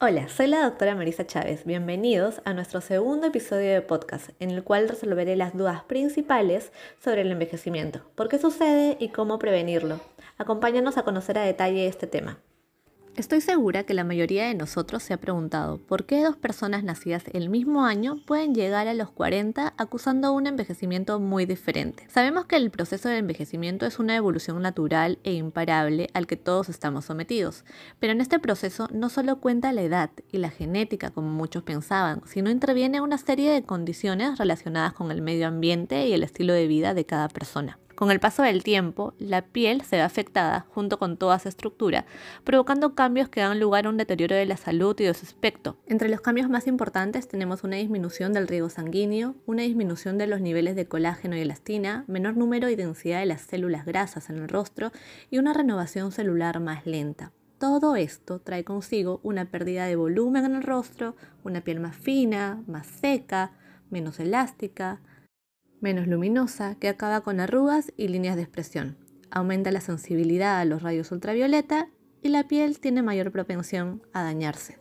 Hola, soy la doctora Marisa Chávez. Bienvenidos a nuestro segundo episodio de podcast, en el cual resolveré las dudas principales sobre el envejecimiento, por qué sucede y cómo prevenirlo. Acompáñanos a conocer a detalle este tema. Estoy segura que la mayoría de nosotros se ha preguntado por qué dos personas nacidas el mismo año pueden llegar a los 40 acusando un envejecimiento muy diferente. Sabemos que el proceso de envejecimiento es una evolución natural e imparable al que todos estamos sometidos, pero en este proceso no solo cuenta la edad y la genética como muchos pensaban, sino interviene una serie de condiciones relacionadas con el medio ambiente y el estilo de vida de cada persona. Con el paso del tiempo, la piel se ve afectada junto con toda su estructura, provocando cambios que dan lugar a un deterioro de la salud y de su aspecto. Entre los cambios más importantes tenemos una disminución del riego sanguíneo, una disminución de los niveles de colágeno y elastina, menor número y densidad de las células grasas en el rostro y una renovación celular más lenta. Todo esto trae consigo una pérdida de volumen en el rostro, una piel más fina, más seca, menos elástica, menos luminosa, que acaba con arrugas y líneas de expresión. Aumenta la sensibilidad a los rayos ultravioleta y la piel tiene mayor propensión a dañarse.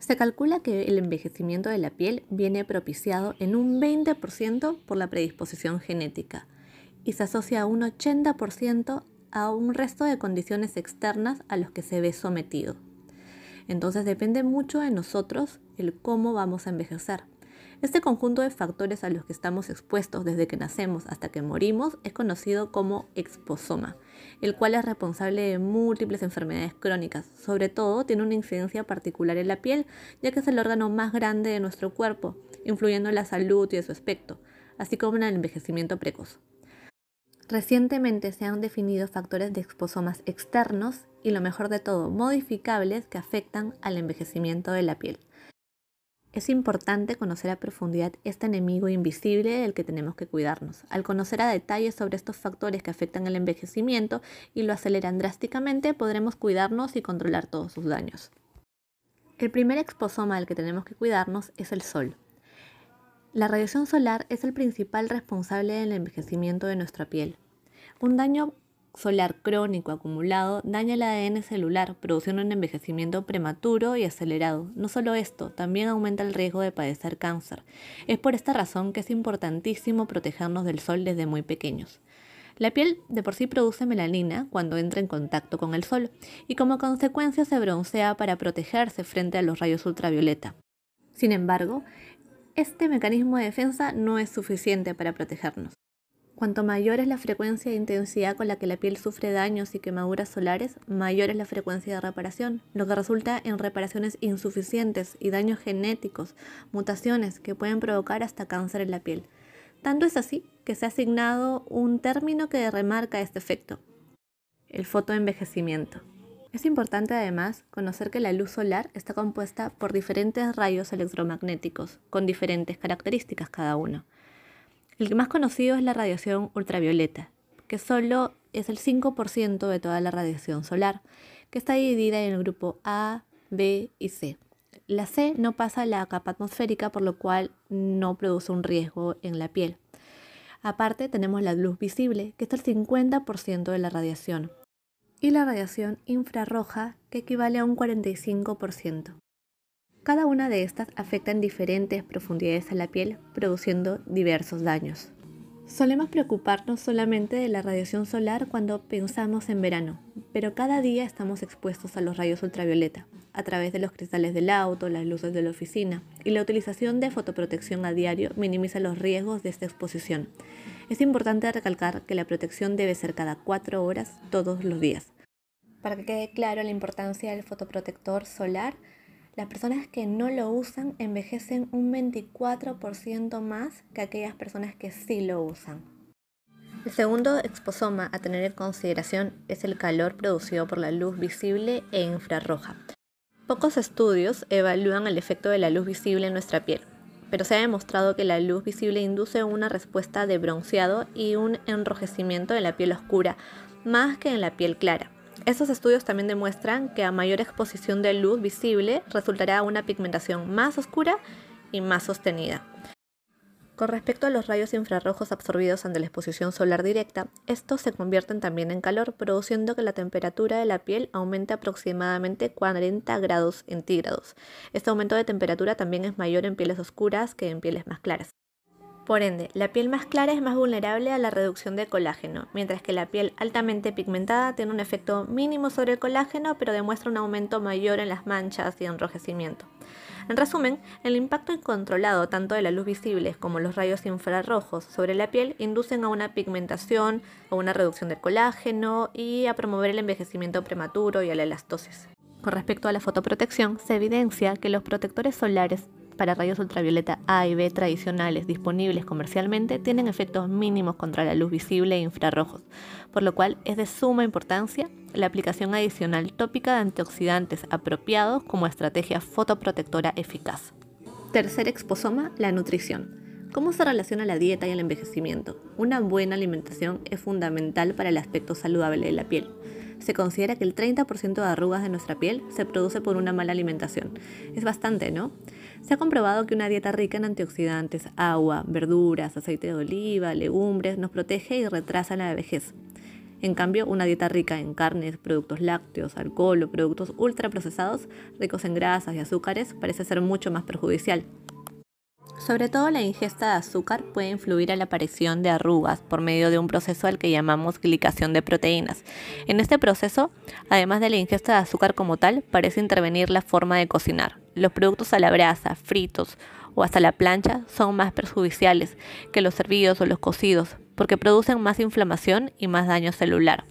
Se calcula que el envejecimiento de la piel viene propiciado en un 20% por la predisposición genética y se asocia a un 80% a un resto de condiciones externas a los que se ve sometido. Entonces depende mucho de nosotros el cómo vamos a envejecer. Este conjunto de factores a los que estamos expuestos desde que nacemos hasta que morimos es conocido como exposoma, el cual es responsable de múltiples enfermedades crónicas. Sobre todo tiene una incidencia particular en la piel, ya que es el órgano más grande de nuestro cuerpo, influyendo en la salud y en su aspecto, así como en el envejecimiento precoz. Recientemente se han definido factores de exposomas externos y lo mejor de todo, modificables que afectan al envejecimiento de la piel. Es importante conocer a profundidad este enemigo invisible del que tenemos que cuidarnos. Al conocer a detalle sobre estos factores que afectan el envejecimiento y lo aceleran drásticamente, podremos cuidarnos y controlar todos sus daños. El primer exposoma del que tenemos que cuidarnos es el sol. La radiación solar es el principal responsable del envejecimiento de nuestra piel. Un daño solar crónico acumulado daña el ADN celular, produciendo un envejecimiento prematuro y acelerado. No solo esto, también aumenta el riesgo de padecer cáncer. Es por esta razón que es importantísimo protegernos del sol desde muy pequeños. La piel de por sí produce melanina cuando entra en contacto con el sol y como consecuencia se broncea para protegerse frente a los rayos ultravioleta. Sin embargo, este mecanismo de defensa no es suficiente para protegernos. Cuanto mayor es la frecuencia e intensidad con la que la piel sufre daños y quemaduras solares, mayor es la frecuencia de reparación, lo que resulta en reparaciones insuficientes y daños genéticos, mutaciones que pueden provocar hasta cáncer en la piel. Tanto es así que se ha asignado un término que remarca este efecto, el fotoenvejecimiento. Es importante además conocer que la luz solar está compuesta por diferentes rayos electromagnéticos, con diferentes características cada uno. El más conocido es la radiación ultravioleta, que solo es el 5% de toda la radiación solar, que está dividida en el grupo A, B y C. La C no pasa la capa atmosférica, por lo cual no produce un riesgo en la piel. Aparte tenemos la luz visible, que es el 50% de la radiación, y la radiación infrarroja, que equivale a un 45%. Cada una de estas afecta en diferentes profundidades a la piel, produciendo diversos daños. Solemos preocuparnos solamente de la radiación solar cuando pensamos en verano, pero cada día estamos expuestos a los rayos ultravioleta, a través de los cristales del auto, las luces de la oficina, y la utilización de fotoprotección a diario minimiza los riesgos de esta exposición. Es importante recalcar que la protección debe ser cada cuatro horas todos los días. Para que quede claro la importancia del fotoprotector solar, las personas que no lo usan envejecen un 24% más que aquellas personas que sí lo usan. El segundo exposoma a tener en consideración es el calor producido por la luz visible e infrarroja. Pocos estudios evalúan el efecto de la luz visible en nuestra piel, pero se ha demostrado que la luz visible induce una respuesta de bronceado y un enrojecimiento en la piel oscura, más que en la piel clara. Estos estudios también demuestran que a mayor exposición de luz visible resultará una pigmentación más oscura y más sostenida. Con respecto a los rayos infrarrojos absorbidos ante la exposición solar directa, estos se convierten también en calor, produciendo que la temperatura de la piel aumente aproximadamente 40 grados centígrados. Este aumento de temperatura también es mayor en pieles oscuras que en pieles más claras. Por ende, la piel más clara es más vulnerable a la reducción de colágeno, mientras que la piel altamente pigmentada tiene un efecto mínimo sobre el colágeno, pero demuestra un aumento mayor en las manchas y enrojecimiento. En resumen, el impacto incontrolado tanto de la luz visible como los rayos infrarrojos sobre la piel inducen a una pigmentación, a una reducción del colágeno y a promover el envejecimiento prematuro y a la elastosis. Con respecto a la fotoprotección, se evidencia que los protectores solares para rayos ultravioleta A y B tradicionales disponibles comercialmente tienen efectos mínimos contra la luz visible e infrarrojos, por lo cual es de suma importancia la aplicación adicional tópica de antioxidantes apropiados como estrategia fotoprotectora eficaz. Tercer exposoma, la nutrición. ¿Cómo se relaciona la dieta y el envejecimiento? Una buena alimentación es fundamental para el aspecto saludable de la piel. Se considera que el 30% de arrugas de nuestra piel se produce por una mala alimentación. Es bastante, ¿no? Se ha comprobado que una dieta rica en antioxidantes, agua, verduras, aceite de oliva, legumbres nos protege y retrasa la vejez. En cambio, una dieta rica en carnes, productos lácteos, alcohol o productos ultraprocesados, ricos en grasas y azúcares, parece ser mucho más perjudicial. Sobre todo la ingesta de azúcar puede influir a la aparición de arrugas por medio de un proceso al que llamamos glicación de proteínas. En este proceso, además de la ingesta de azúcar como tal, parece intervenir la forma de cocinar. Los productos a la brasa, fritos o hasta la plancha son más perjudiciales que los servidos o los cocidos porque producen más inflamación y más daño celular.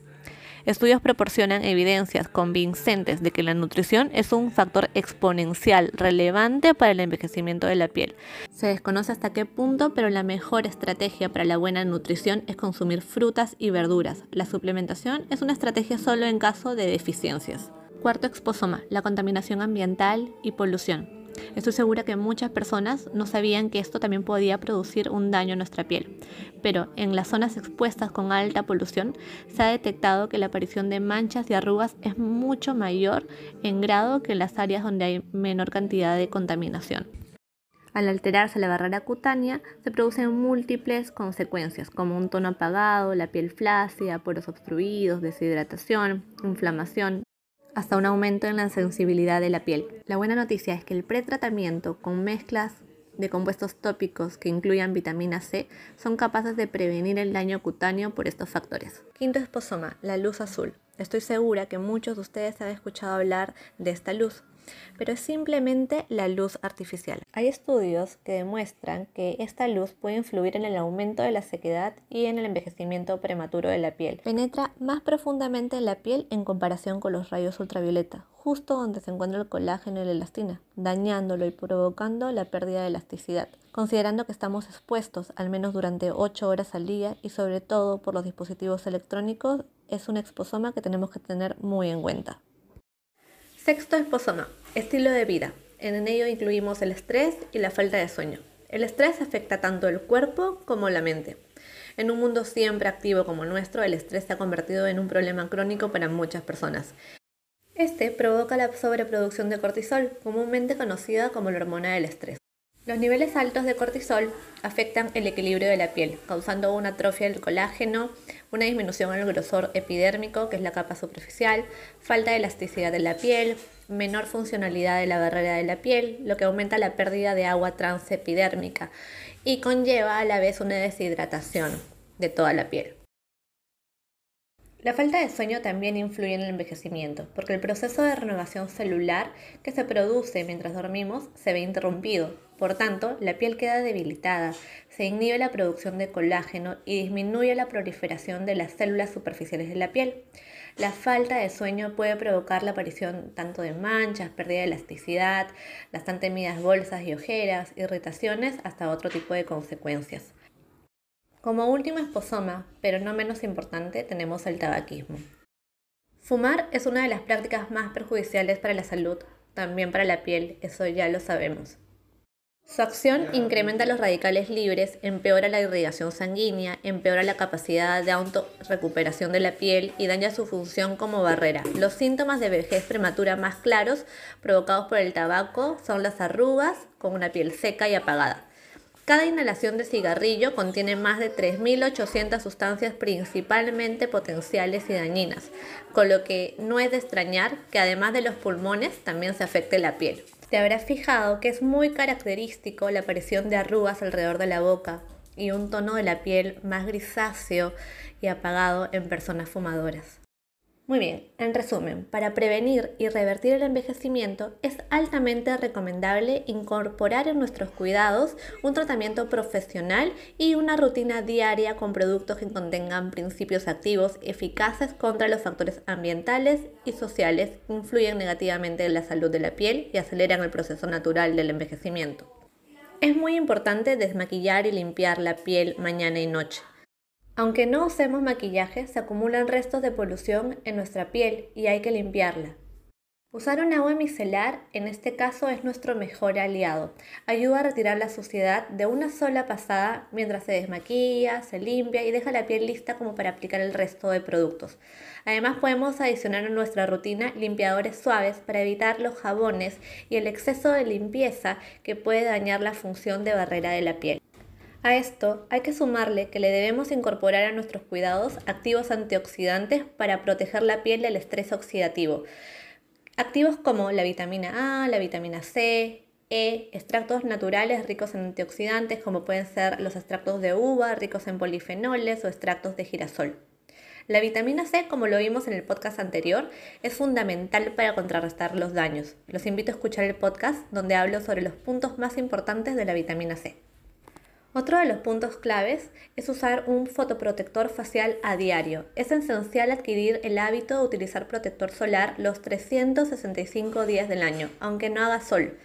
Estudios proporcionan evidencias convincentes de que la nutrición es un factor exponencial relevante para el envejecimiento de la piel. Se desconoce hasta qué punto, pero la mejor estrategia para la buena nutrición es consumir frutas y verduras. La suplementación es una estrategia solo en caso de deficiencias. Cuarto exposoma, la contaminación ambiental y polución. Estoy segura que muchas personas no sabían que esto también podía producir un daño a nuestra piel, pero en las zonas expuestas con alta polución se ha detectado que la aparición de manchas y arrugas es mucho mayor en grado que en las áreas donde hay menor cantidad de contaminación. Al alterarse la barrera cutánea, se producen múltiples consecuencias, como un tono apagado, la piel flácida, poros obstruidos, deshidratación, inflamación, hasta un aumento en la sensibilidad de la piel. La buena noticia es que el pretratamiento con mezclas de compuestos tópicos que incluyan vitamina C son capaces de prevenir el daño cutáneo por estos factores. Quinto esposoma, la luz azul. Estoy segura que muchos de ustedes han escuchado hablar de esta luz pero es simplemente la luz artificial. Hay estudios que demuestran que esta luz puede influir en el aumento de la sequedad y en el envejecimiento prematuro de la piel. Penetra más profundamente en la piel en comparación con los rayos ultravioleta, justo donde se encuentra el colágeno y la elastina, dañándolo y provocando la pérdida de elasticidad considerando que estamos expuestos al menos durante 8 horas al día y sobre todo por los dispositivos electrónicos, es un exposoma que tenemos que tener muy en cuenta. Sexto esposoma, estilo de vida. En ello incluimos el estrés y la falta de sueño. El estrés afecta tanto el cuerpo como la mente. En un mundo siempre activo como nuestro, el estrés se ha convertido en un problema crónico para muchas personas. Este provoca la sobreproducción de cortisol, comúnmente conocida como la hormona del estrés. Los niveles altos de cortisol afectan el equilibrio de la piel, causando una atrofia del colágeno, una disminución el grosor epidérmico, que es la capa superficial, falta de elasticidad de la piel, menor funcionalidad de la barrera de la piel, lo que aumenta la pérdida de agua transepidérmica y conlleva a la vez una deshidratación de toda la piel. La falta de sueño también influye en el envejecimiento, porque el proceso de renovación celular que se produce mientras dormimos se ve interrumpido. Por tanto, la piel queda debilitada, se inhibe la producción de colágeno y disminuye la proliferación de las células superficiales de la piel. La falta de sueño puede provocar la aparición tanto de manchas, pérdida de elasticidad, las tan temidas bolsas y ojeras, irritaciones, hasta otro tipo de consecuencias. Como último esposoma, pero no menos importante, tenemos el tabaquismo. Fumar es una de las prácticas más perjudiciales para la salud, también para la piel, eso ya lo sabemos. Su acción incrementa los radicales libres, empeora la irrigación sanguínea, empeora la capacidad de autorrecuperación de la piel y daña su función como barrera. Los síntomas de vejez prematura más claros provocados por el tabaco son las arrugas con una piel seca y apagada Cada inhalación de cigarrillo contiene más de 3.800 sustancias principalmente potenciales y dañinas, con lo que no es de extrañar que además de los pulmones también se afecte la piel. Te habrás fijado que es muy característico la aparición de arrugas alrededor de la boca y un tono de la piel más grisáceo y apagado en personas fumadoras. Muy bien, en resumen, para prevenir y revertir el envejecimiento es altamente recomendable incorporar en nuestros cuidados un tratamiento profesional y una rutina diaria con productos que contengan principios activos eficaces contra los factores ambientales y sociales que influyen negativamente en la salud de la piel y aceleran el proceso natural del envejecimiento. Es muy importante desmaquillar y limpiar la piel mañana y noche. Aunque no usemos maquillaje, se acumulan restos de polución en nuestra piel y hay que limpiarla. Usar un agua micelar en este caso es nuestro mejor aliado. Ayuda a retirar la suciedad de una sola pasada mientras se desmaquilla, se limpia y deja la piel lista como para aplicar el resto de productos. Además podemos adicionar a nuestra rutina limpiadores suaves para evitar los jabones y el exceso de limpieza que puede dañar la función de barrera de la piel. A esto hay que sumarle que le debemos incorporar a nuestros cuidados activos antioxidantes para proteger la piel del estrés oxidativo. Activos como la vitamina A, la vitamina C, E, extractos naturales ricos en antioxidantes como pueden ser los extractos de uva ricos en polifenoles o extractos de girasol. La vitamina C, como lo vimos en el podcast anterior, es fundamental para contrarrestar los daños. Los invito a escuchar el podcast donde hablo sobre los puntos más importantes de la vitamina C. Otro de los puntos claves es usar un fotoprotector facial a diario. Es esencial adquirir el hábito de utilizar protector solar los 365 días del año, aunque no haga sol.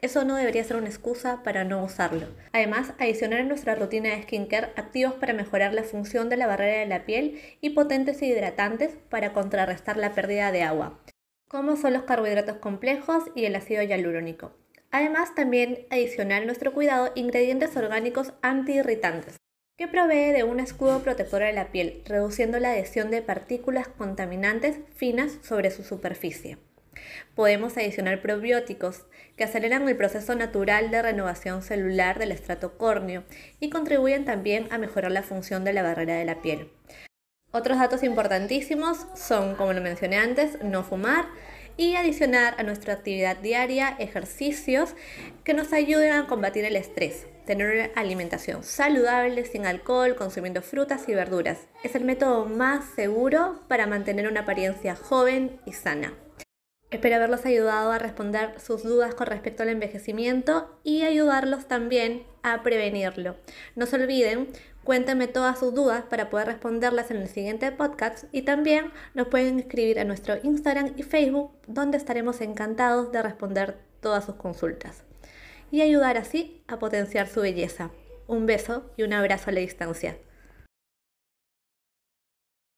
Eso no debería ser una excusa para no usarlo. Además, adicionar en nuestra rutina de skincare activos para mejorar la función de la barrera de la piel y potentes hidratantes para contrarrestar la pérdida de agua, como son los carbohidratos complejos y el ácido hialurónico. Además, también adicionar nuestro cuidado ingredientes orgánicos antiirritantes, que provee de un escudo protector de la piel, reduciendo la adhesión de partículas contaminantes finas sobre su superficie. Podemos adicionar probióticos que aceleran el proceso natural de renovación celular del estrato córneo y contribuyen también a mejorar la función de la barrera de la piel. Otros datos importantísimos son, como lo mencioné antes, no fumar, y adicionar a nuestra actividad diaria ejercicios que nos ayuden a combatir el estrés. Tener una alimentación saludable, sin alcohol, consumiendo frutas y verduras. Es el método más seguro para mantener una apariencia joven y sana. Espero haberlos ayudado a responder sus dudas con respecto al envejecimiento y ayudarlos también a prevenirlo. No se olviden Cuéntenme todas sus dudas para poder responderlas en el siguiente podcast y también nos pueden escribir a nuestro Instagram y Facebook donde estaremos encantados de responder todas sus consultas y ayudar así a potenciar su belleza. Un beso y un abrazo a la distancia.